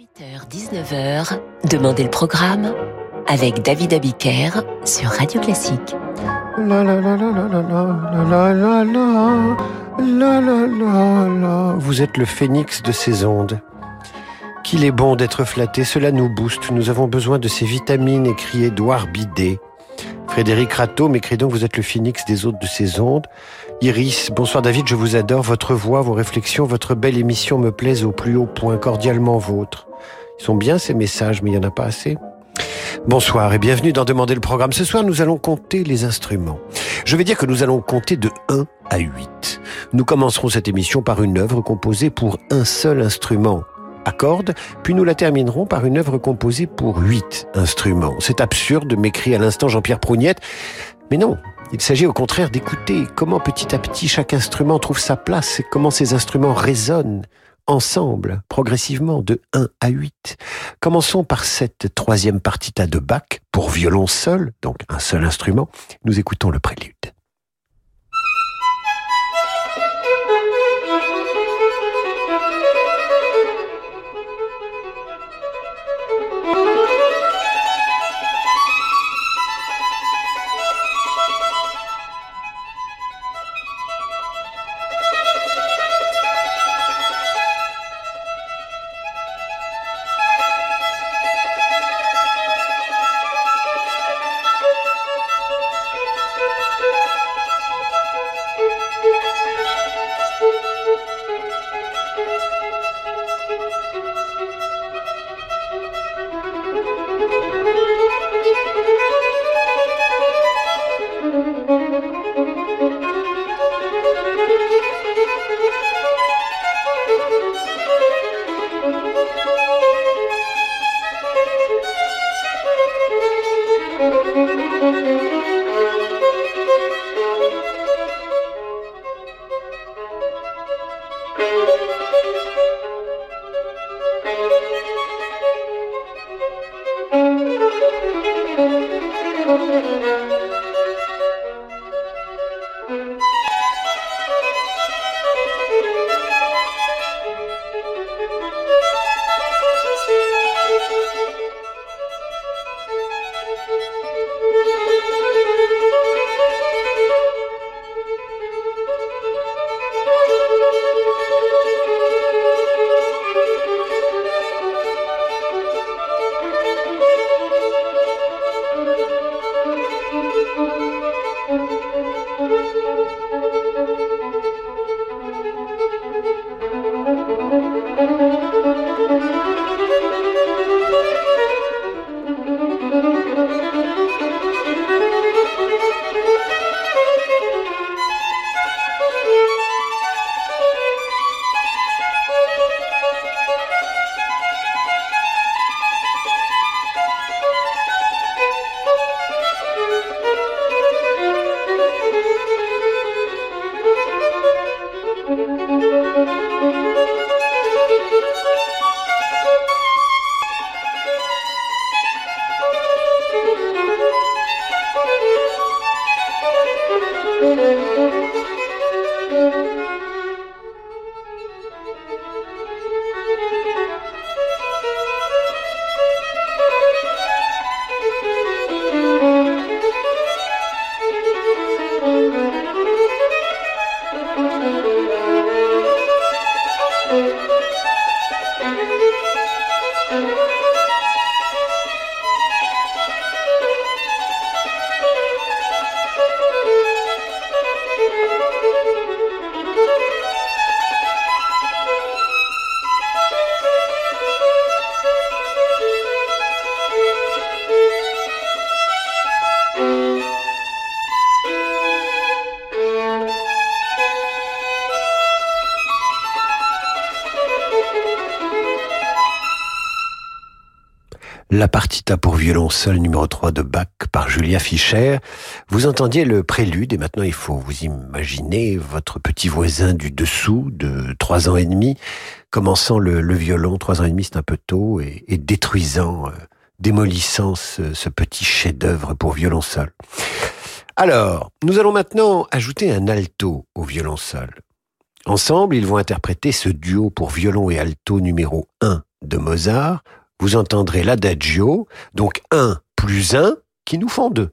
18h-19h, Demandez le programme avec David Abiker sur Radio Classique. Vous êtes le phénix de ces ondes. Qu'il est bon d'être flatté, cela nous booste. Nous avons besoin de ces vitamines, écrit Édouard Bidet. Frédéric Rateau m'écrit donc Vous êtes le phénix des autres de ces ondes. Iris, bonsoir David, je vous adore. Votre voix, vos réflexions, votre belle émission me plaisent au plus haut point, cordialement vôtre. Ils sont bien ces messages, mais il n'y en a pas assez. Bonsoir et bienvenue dans Demander le programme. Ce soir, nous allons compter les instruments. Je vais dire que nous allons compter de 1 à 8. Nous commencerons cette émission par une œuvre composée pour un seul instrument à cordes, puis nous la terminerons par une œuvre composée pour 8 instruments. C'est absurde, m'écrit à l'instant Jean-Pierre Prougnette. Mais non, il s'agit au contraire d'écouter comment petit à petit chaque instrument trouve sa place et comment ces instruments résonnent ensemble, progressivement, de 1 à 8. Commençons par cette troisième partita de Bach pour violon seul, donc un seul instrument. Nous écoutons le prélude. Pour violon seul numéro 3 de Bach par Julia Fischer. Vous entendiez le prélude et maintenant il faut vous imaginer votre petit voisin du dessous de trois ans et demi commençant le, violon, trois ans et demi c'est un peu tôt, et, détruisant, euh, démolissant ce, ce petit chef-d'œuvre pour violon seul. Alors, nous allons maintenant ajouter un alto au violon seul. Ensemble, ils vont interpréter ce duo pour violon et alto numéro 1 de Mozart. Vous entendrez l'adagio, donc 1 plus 1 qui nous font 2.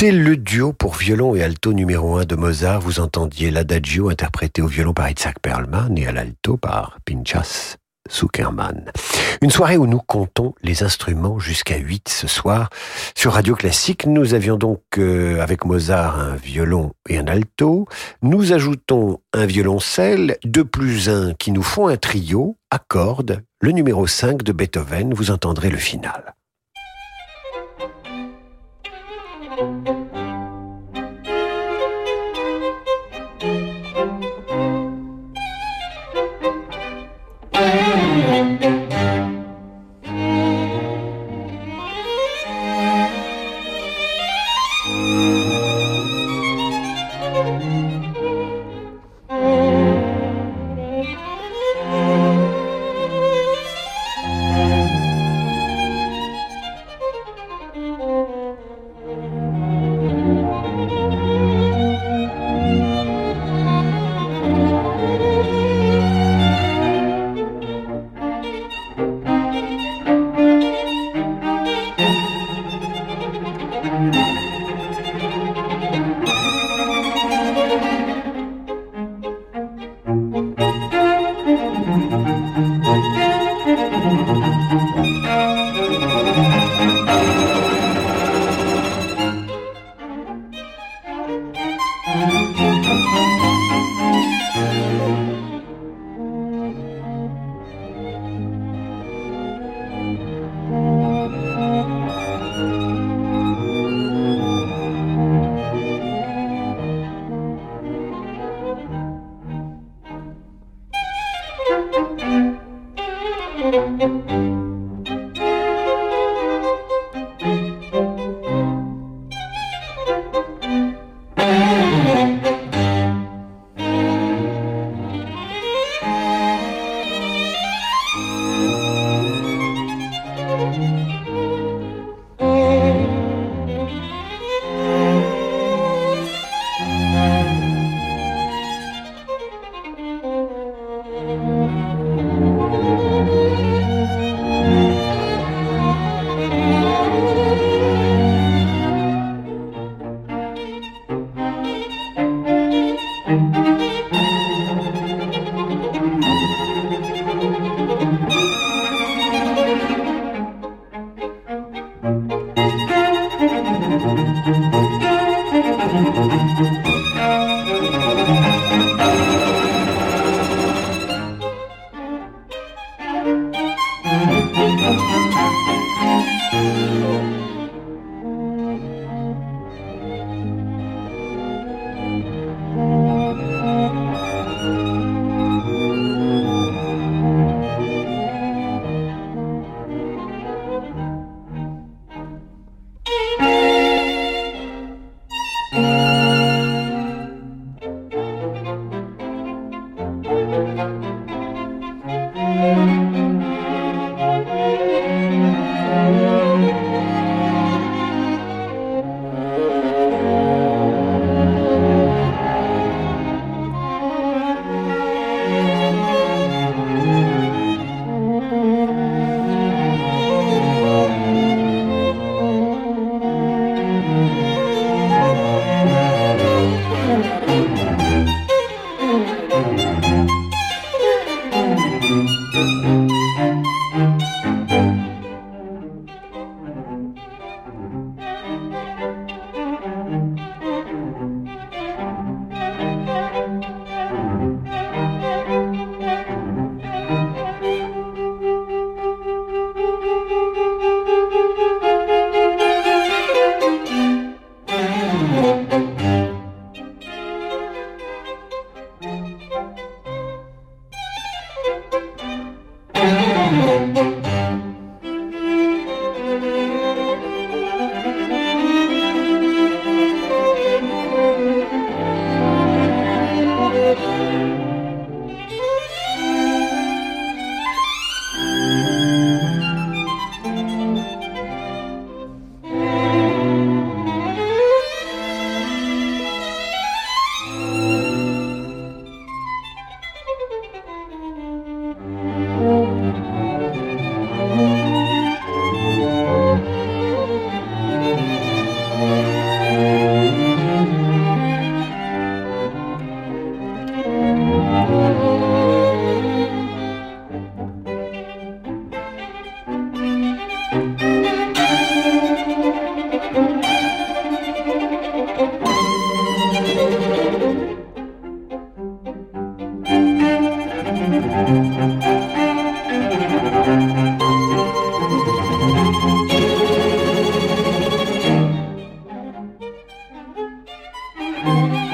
C'était le duo pour violon et alto numéro 1 de Mozart. Vous entendiez l'adagio interprété au violon par Isaac Perlman et à l'alto par Pinchas Zuckerman. Une soirée où nous comptons les instruments jusqu'à 8 ce soir. Sur Radio Classique, nous avions donc euh, avec Mozart un violon et un alto. Nous ajoutons un violoncelle, deux plus un qui nous font un trio à cordes, le numéro 5 de Beethoven. Vous entendrez le final. Le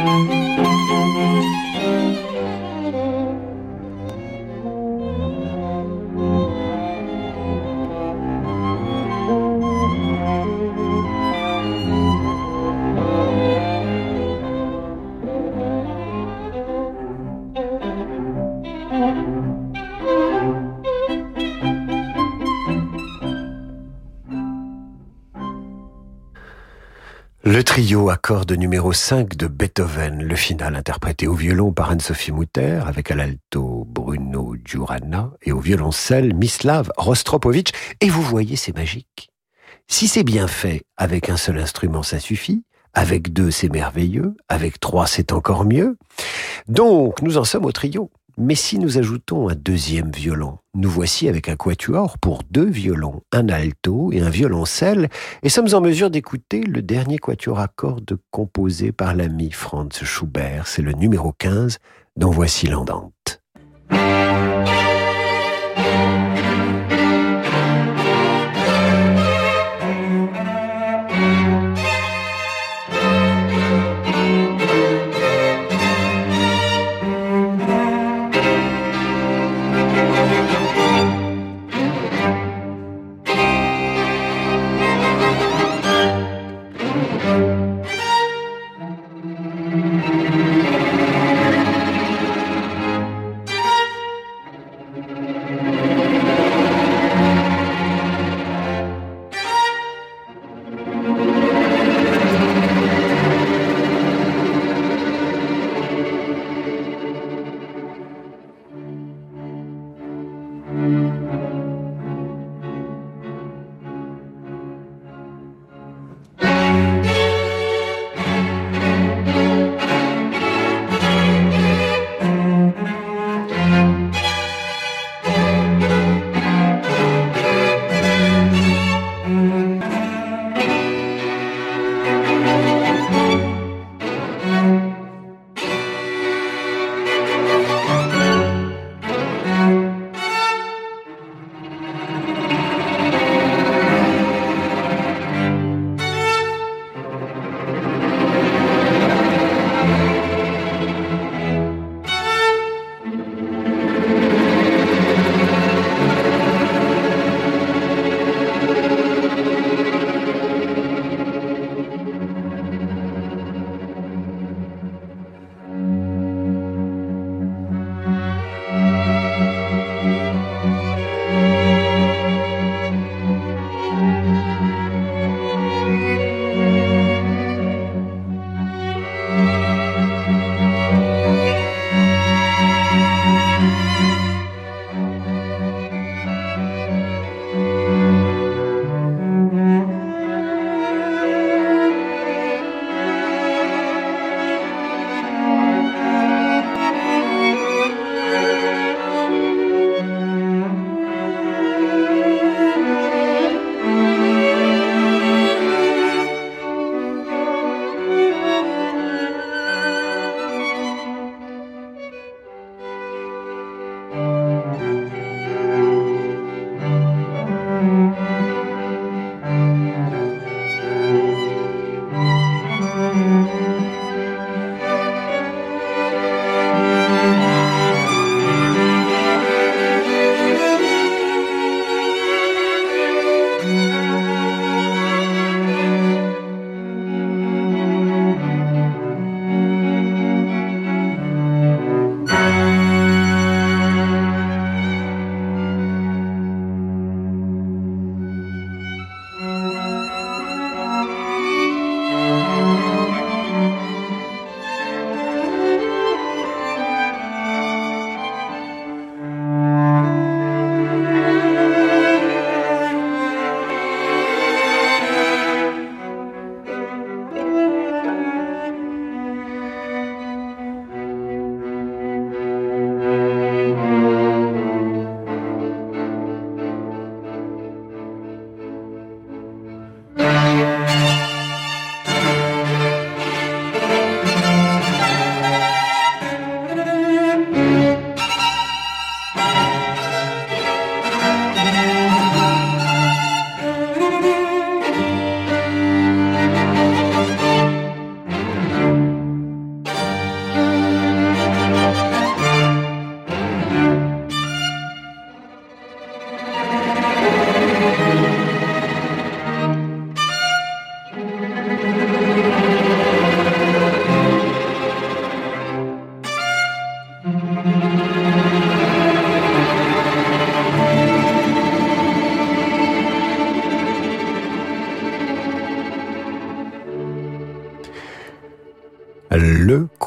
Música à numéro 5 de Beethoven, le final interprété au violon par Anne-Sophie Mutter, avec à l'alto Bruno Giuranna et au violoncelle Mislav Rostropovitch. Et vous voyez, c'est magique. Si c'est bien fait avec un seul instrument, ça suffit. Avec deux, c'est merveilleux. Avec trois, c'est encore mieux. Donc, nous en sommes au trio. Mais si nous ajoutons un deuxième violon, nous voici avec un quatuor pour deux violons, un alto et un violoncelle, et sommes en mesure d'écouter le dernier quatuor à cordes composé par l'ami Franz Schubert. C'est le numéro 15 dont voici l'andante.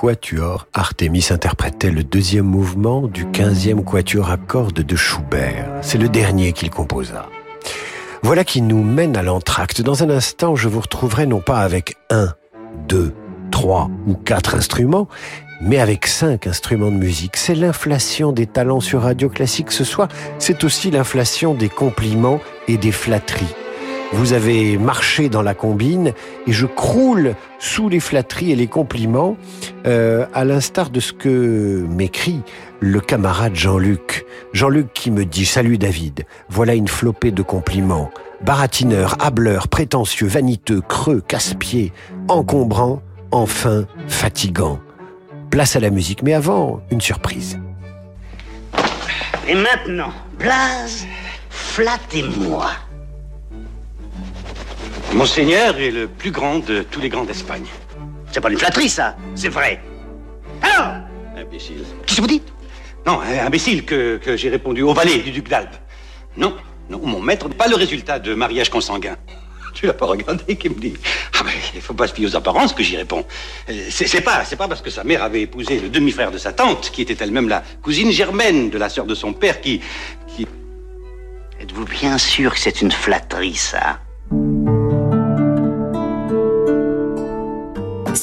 Quatuor Artemis interprétait le deuxième mouvement du 15e quatuor à cordes de Schubert. C'est le dernier qu'il composa. Voilà qui nous mène à l'entracte. Dans un instant, je vous retrouverai non pas avec un, deux, trois ou quatre instruments, mais avec cinq instruments de musique. C'est l'inflation des talents sur Radio Classique ce soir. C'est aussi l'inflation des compliments et des flatteries. Vous avez marché dans la combine et je croule sous les flatteries et les compliments, euh, à l'instar de ce que m'écrit le camarade Jean-Luc. Jean-Luc qui me dit Salut David, voilà une flopée de compliments. Baratineur, hableur, prétentieux, vaniteux, creux, casse-pied, encombrant, enfin fatigant. Place à la musique, mais avant, une surprise. Et maintenant, Blaze, flattez-moi. Monseigneur est le plus grand de tous les grands d'Espagne. C'est pas une flatterie, ça, c'est vrai. Alors Imbécile. Qu'est-ce que vous dites? Non, imbécile que, que j'ai répondu au valet du duc d'Albe. Non, non, mon maître n'est pas le résultat de mariage consanguin. Tu l'as pas regardé qui me dit? Ah ben, il faut pas se fier aux apparences que j'y réponds. Euh, C'est c'est pas, c'est pas parce que sa mère avait épousé le demi-frère de sa tante, qui était elle-même la cousine germaine de la sœur de son père, qui, qui Êtes-vous bien sûr que c'est une flatterie, ça?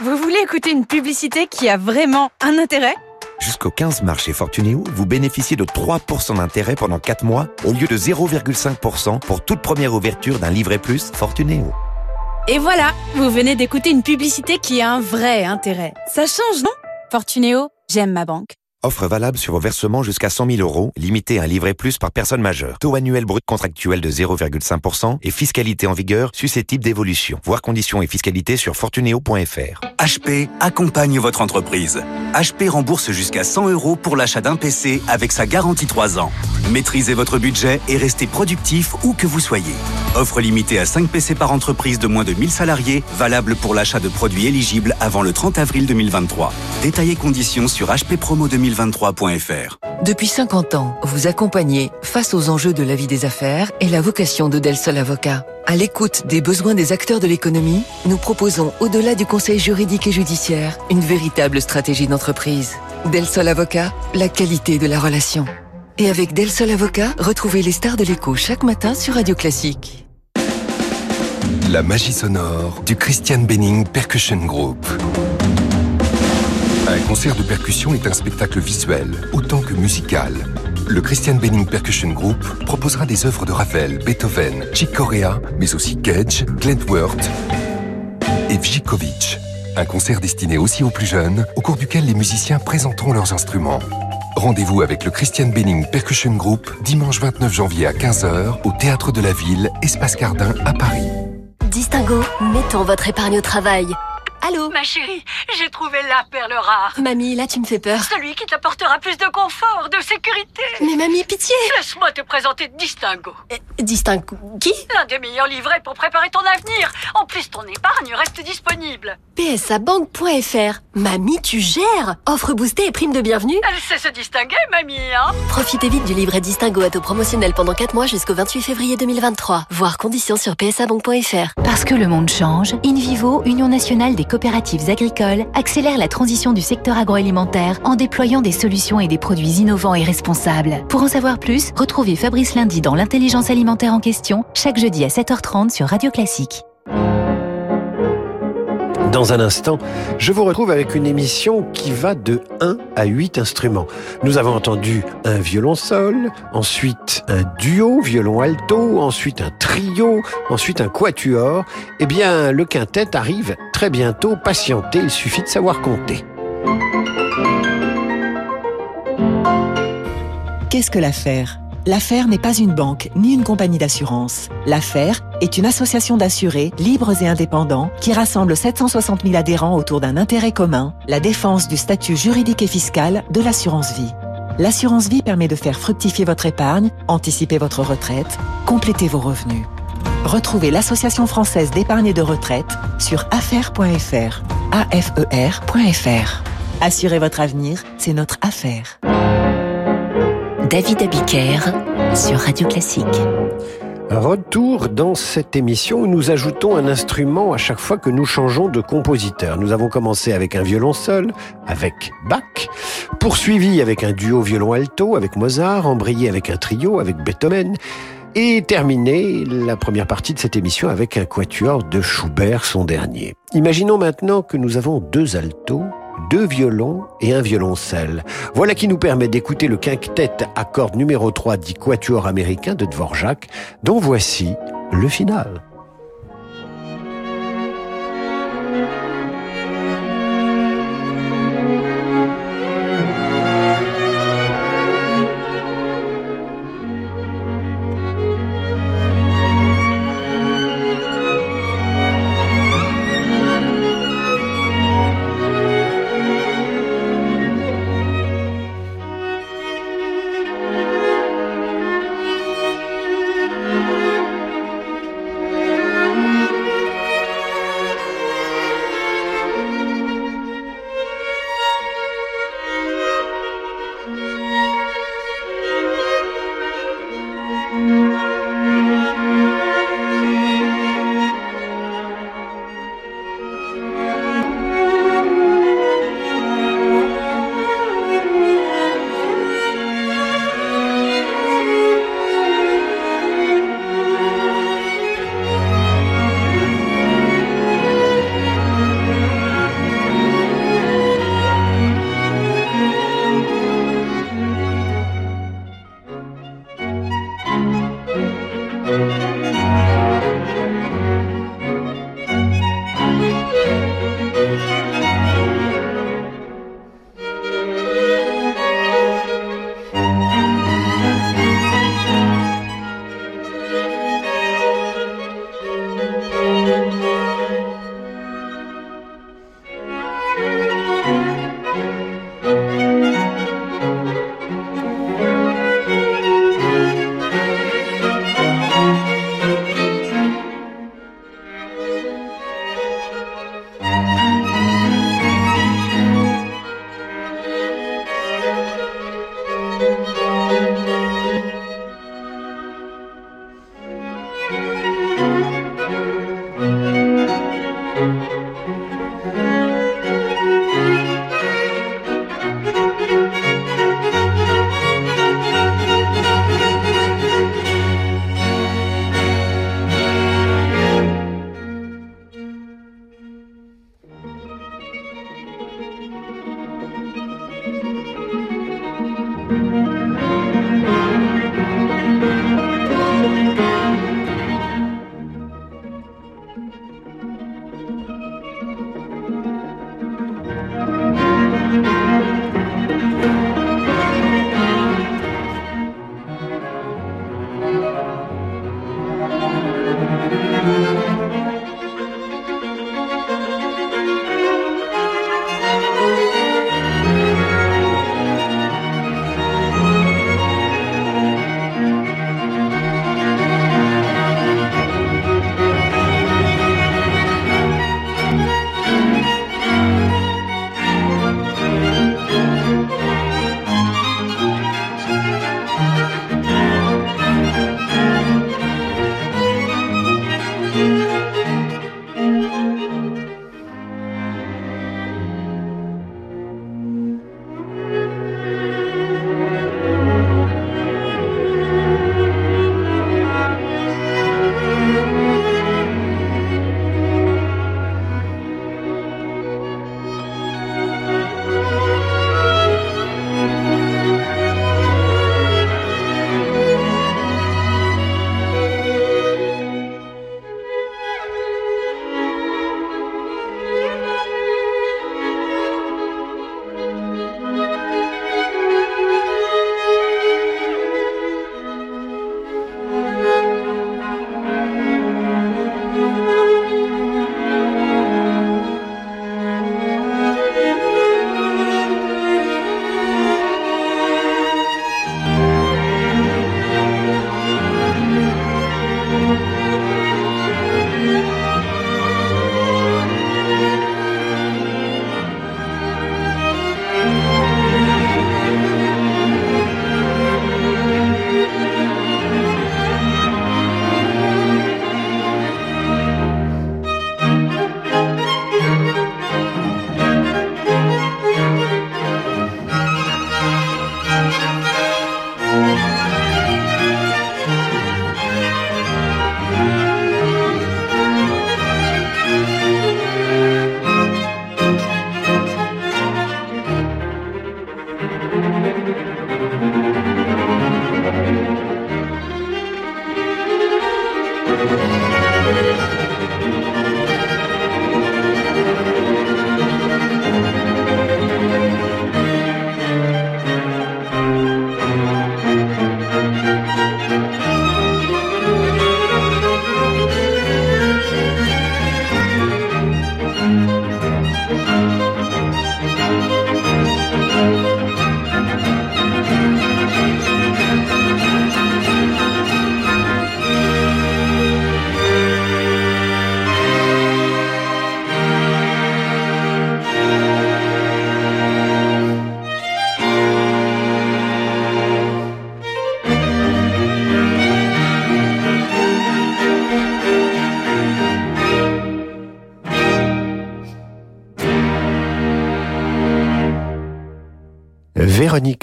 Vous voulez écouter une publicité qui a vraiment un intérêt Jusqu'au 15 mars chez Fortunéo, vous bénéficiez de 3% d'intérêt pendant 4 mois au lieu de 0,5% pour toute première ouverture d'un livret plus Fortunéo. Et voilà, vous venez d'écouter une publicité qui a un vrai intérêt. Ça change, non? Fortunéo, j'aime ma banque. Offre valable sur vos versements jusqu'à 100 000 euros, limité à un livret plus par personne majeure. Taux annuel brut contractuel de 0,5% et fiscalité en vigueur susceptible d'évolution. Voir conditions et fiscalité sur fortuneo.fr. HP accompagne votre entreprise. HP rembourse jusqu'à 100 euros pour l'achat d'un PC avec sa garantie 3 ans. Maîtrisez votre budget et restez productif où que vous soyez. Offre limitée à 5 PC par entreprise de moins de 1000 salariés, valable pour l'achat de produits éligibles avant le 30 avril 2023. Détaillez conditions sur hppromo2023.fr. Depuis 50 ans, vous accompagnez face aux enjeux de la vie des affaires et la vocation de Del Sol Avocat. À l'écoute des besoins des acteurs de l'économie, nous proposons, au-delà du conseil juridique et judiciaire, une véritable stratégie d'entreprise. Del Sol Avocat, la qualité de la relation. Et avec Del Sol Avocat, retrouvez les stars de l'écho chaque matin sur Radio Classique. La magie sonore du Christian Benning Percussion Group. Un concert de percussion est un spectacle visuel autant que musical. Le Christian Benning Percussion Group proposera des œuvres de Ravel, Beethoven, Chick Corea, mais aussi Gage, Glentworth et Vjikovic. Un concert destiné aussi aux plus jeunes, au cours duquel les musiciens présenteront leurs instruments. Rendez-vous avec le Christian Benning Percussion Group dimanche 29 janvier à 15h au Théâtre de la Ville, Espace Cardin à Paris. Distingo, mettons votre épargne au travail. Allô Ma chérie, j'ai trouvé la perle rare. Mamie, là tu me fais peur. Celui qui t'apportera plus de confort, de sécurité. Mais mamie, pitié Laisse-moi te présenter Distingo. Euh, Distingo Qui? L'un des meilleurs livrets pour préparer ton avenir. En plus, ton épargne reste disponible. psabank.fr Mamie, tu gères Offre boostée et prime de bienvenue Elle sait se distinguer, mamie, hein Profitez vite du livret Distingo à taux promotionnel pendant 4 mois jusqu'au 28 février 2023. Voir conditions sur psabank.fr. Parce que le monde change, InVivo, Union nationale des coopératives agricoles, accélère la transition du secteur agroalimentaire en déployant des solutions et des produits innovants et responsables. Pour en savoir plus, retrouvez Fabrice Lundi dans l'intelligence alimentaire en question, chaque jeudi à 7h30 sur Radio Classique. Dans un instant, je vous retrouve avec une émission qui va de 1 à 8 instruments. Nous avons entendu un violon-sol, ensuite un duo violon-alto, ensuite un trio, ensuite un quatuor. Eh bien, le quintet arrive très bientôt. Patientez, il suffit de savoir compter. Qu'est-ce que l'affaire? L'affaire n'est pas une banque ni une compagnie d'assurance. L'affaire est une association d'assurés libres et indépendants qui rassemble 760 000 adhérents autour d'un intérêt commun, la défense du statut juridique et fiscal de l'assurance vie. L'assurance vie permet de faire fructifier votre épargne, anticiper votre retraite, compléter vos revenus. Retrouvez l'Association française d'épargne et de retraite sur affaire.fr. AFER.fr. Assurez votre avenir, c'est notre affaire. David Abiker sur Radio Classique. Retour dans cette émission où nous ajoutons un instrument à chaque fois que nous changeons de compositeur. Nous avons commencé avec un violon seul, avec Bach, poursuivi avec un duo violon alto, avec Mozart, embrayé avec un trio, avec Beethoven, et terminé la première partie de cette émission avec un quatuor de Schubert, son dernier. Imaginons maintenant que nous avons deux altos, deux violons et un violoncelle. Voilà qui nous permet d'écouter le quintet à cordes numéro 3 du quatuor américain de Dvorak, dont voici le final.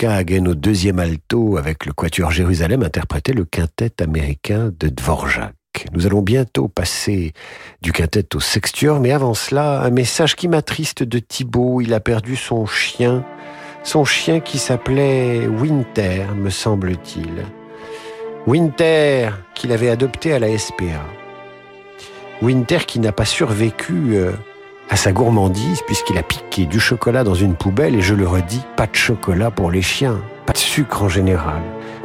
Au deuxième alto avec le Quatuor Jérusalem interprétait le quintet américain de Dvorak. Nous allons bientôt passer du quintet au sextuor, mais avant cela, un message qui m'attriste de Thibaut. Il a perdu son chien, son chien qui s'appelait Winter, me semble-t-il. Winter, qu'il avait adopté à la SPA. Winter qui n'a pas survécu euh, à sa gourmandise puisqu'il a piqué du chocolat dans une poubelle et je le redis, pas de chocolat pour les chiens, pas de sucre en général.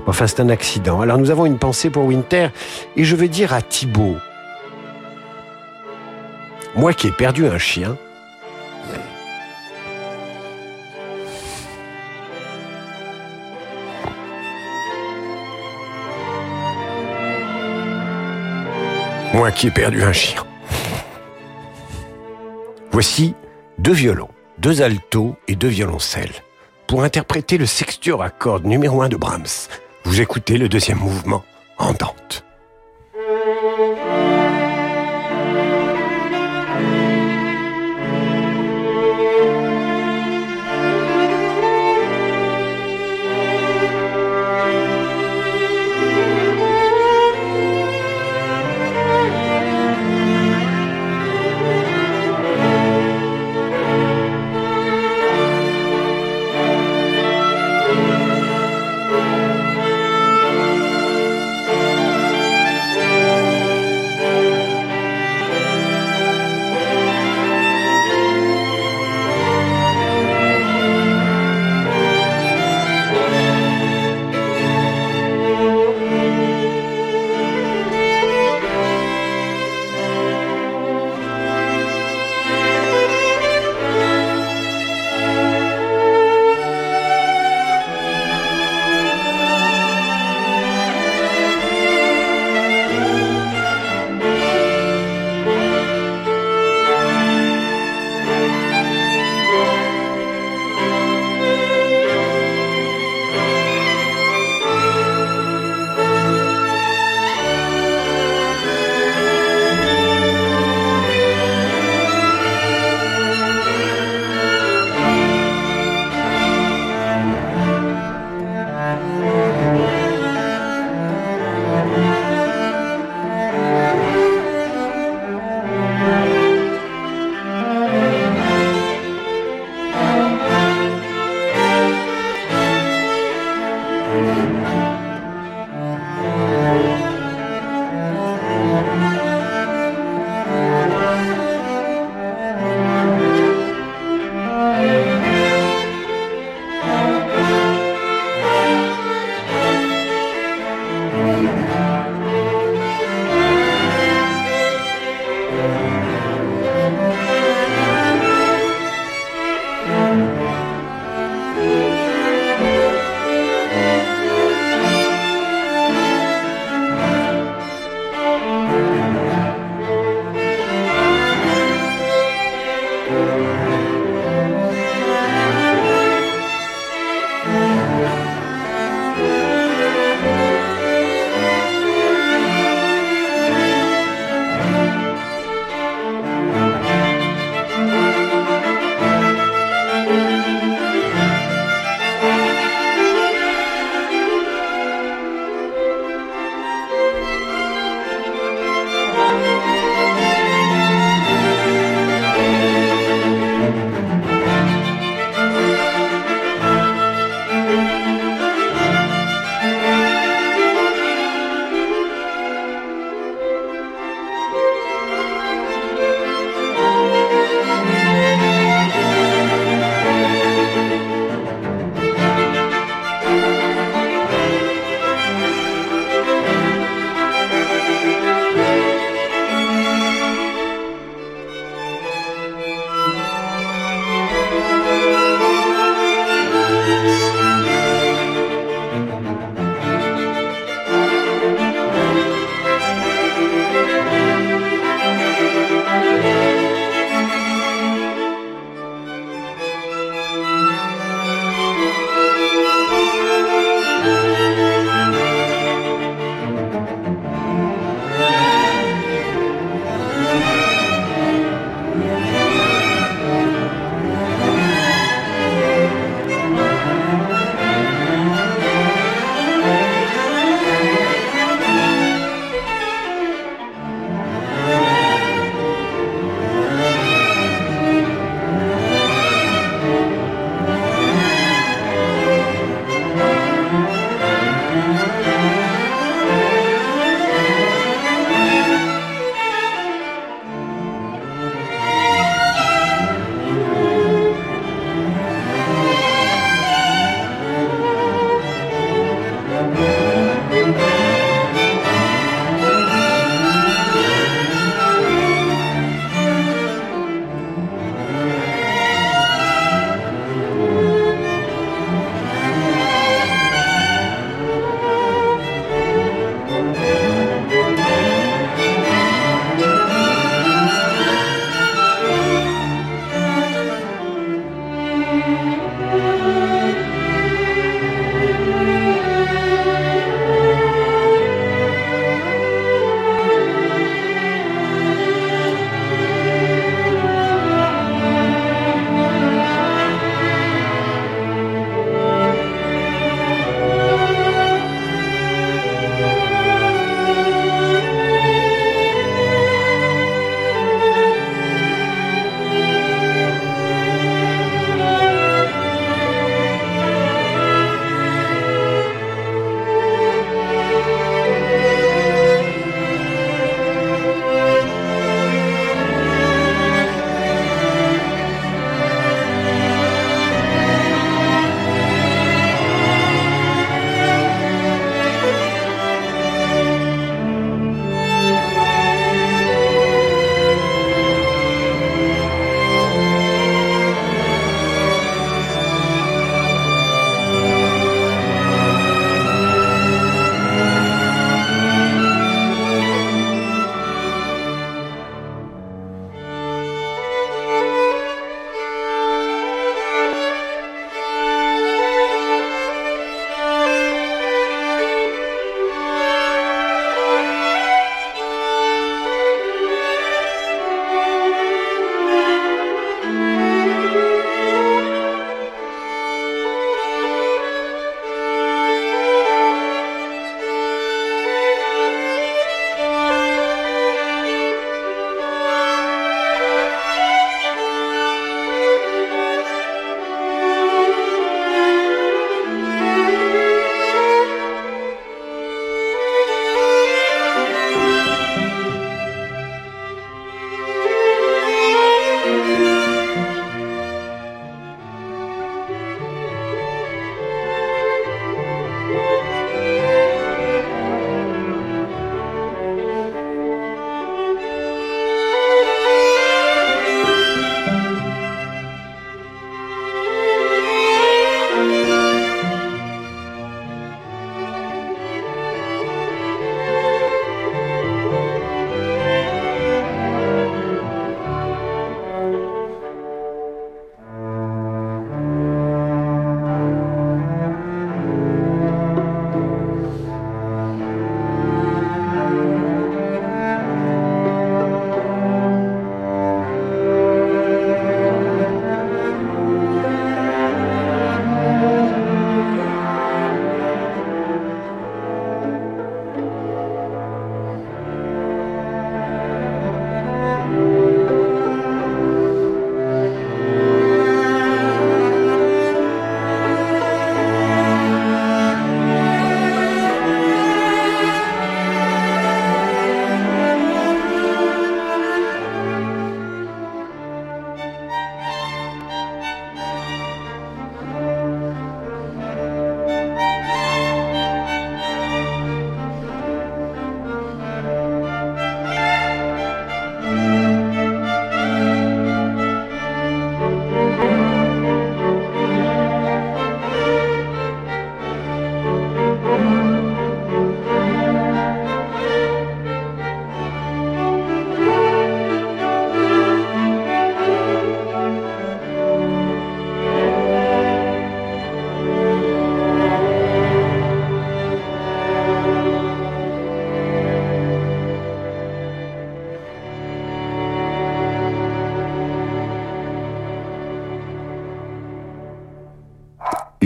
Enfin, c'est un accident. Alors nous avons une pensée pour Winter et je veux dire à Thibaut, moi qui ai perdu un chien, moi qui ai perdu un chien. Voici deux violons, deux altos et deux violoncelles. Pour interpréter le sextuor à cordes numéro 1 de Brahms, vous écoutez le deuxième mouvement en dente.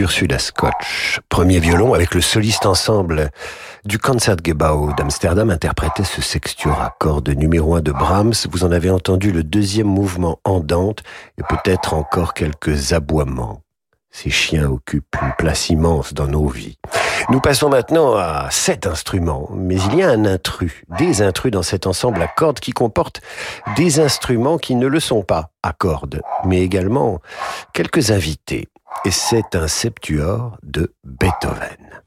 Ursula Scotch, premier violon avec le soliste ensemble du Concertgebouw d'Amsterdam interprétait ce sextuor à cordes numéro 1 de Brahms. Vous en avez entendu le deuxième mouvement en dente et peut-être encore quelques aboiements. Ces chiens occupent une place immense dans nos vies. Nous passons maintenant à cet instrument, mais il y a un intrus, des intrus dans cet ensemble à cordes qui comporte des instruments qui ne le sont pas à cordes, mais également quelques invités. Et c'est un septuor de Beethoven.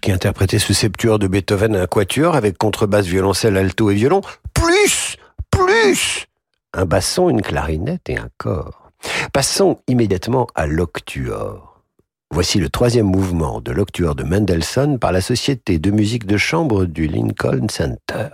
Qui interprétait ce septuor de Beethoven à un quatuor avec contrebasse, violoncelle, alto et violon, plus, plus un basson, une clarinette et un corps. Passons immédiatement à l'octuor. Voici le troisième mouvement de l'octuor de Mendelssohn par la Société de musique de chambre du Lincoln Center.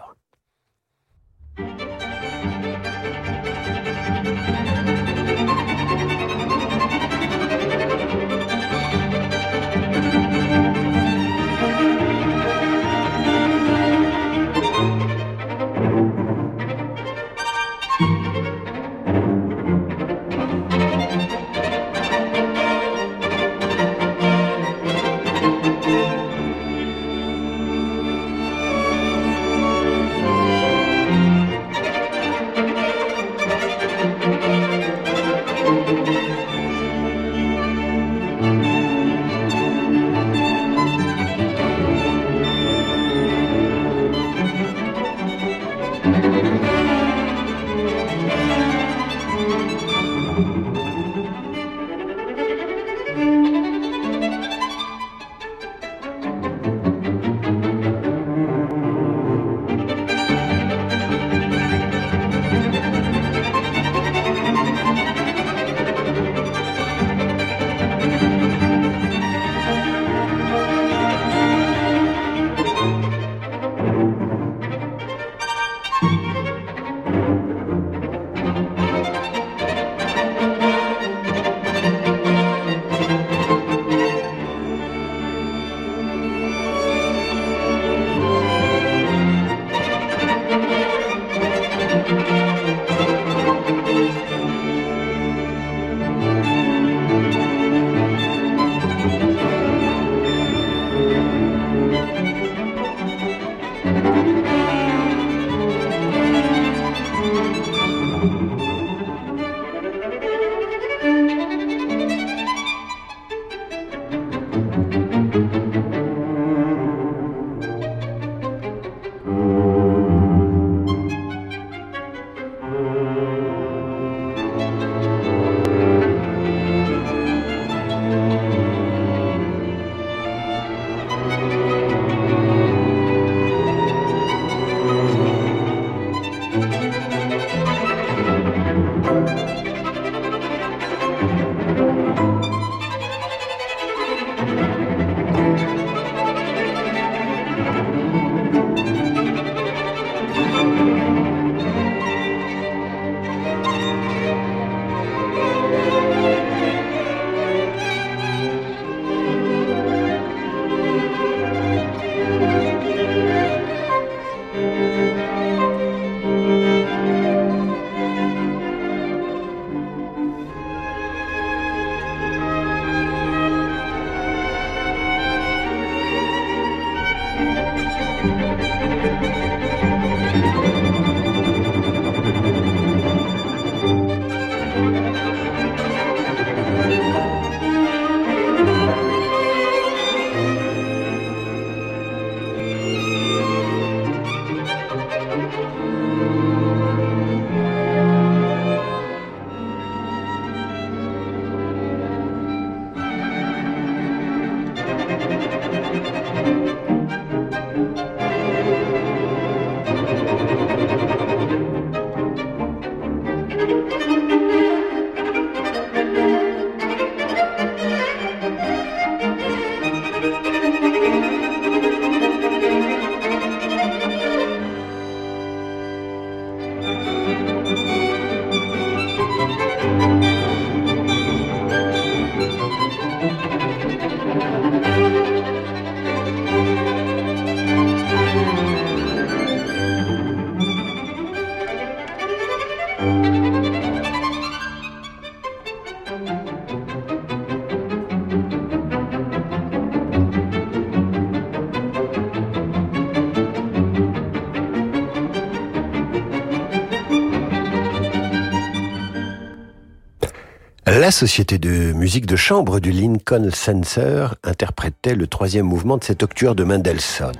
La société de musique de chambre du Lincoln Censor interprétait le troisième mouvement de cet octueur de Mendelssohn.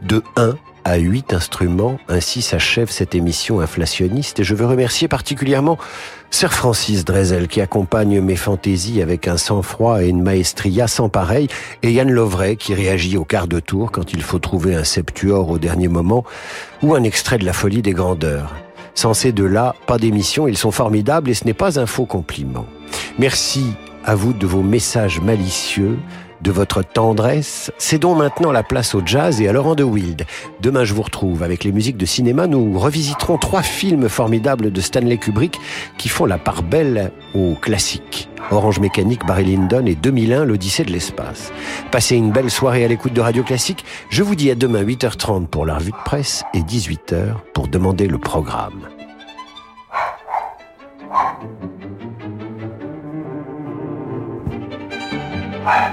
De 1 à 8 instruments, ainsi s'achève cette émission inflationniste et je veux remercier particulièrement Sir Francis Drezel qui accompagne mes fantaisies avec un sang-froid et une maestria sans pareil et Yann Lovray qui réagit au quart de tour quand il faut trouver un septuor au dernier moment ou un extrait de la folie des grandeurs. Sans ces deux-là, pas d'émission, ils sont formidables et ce n'est pas un faux compliment. Merci à vous de vos messages malicieux, de votre tendresse. Cédons maintenant la place au jazz et à Laurent de Wild. Demain, je vous retrouve avec les musiques de cinéma. Nous revisiterons trois films formidables de Stanley Kubrick qui font la part belle aux classiques. Orange Mécanique, Barry Lyndon et 2001, l'Odyssée de l'espace. Passez une belle soirée à l'écoute de Radio Classique. Je vous dis à demain 8h30 pour la revue de presse et 18h pour demander le programme. 哎。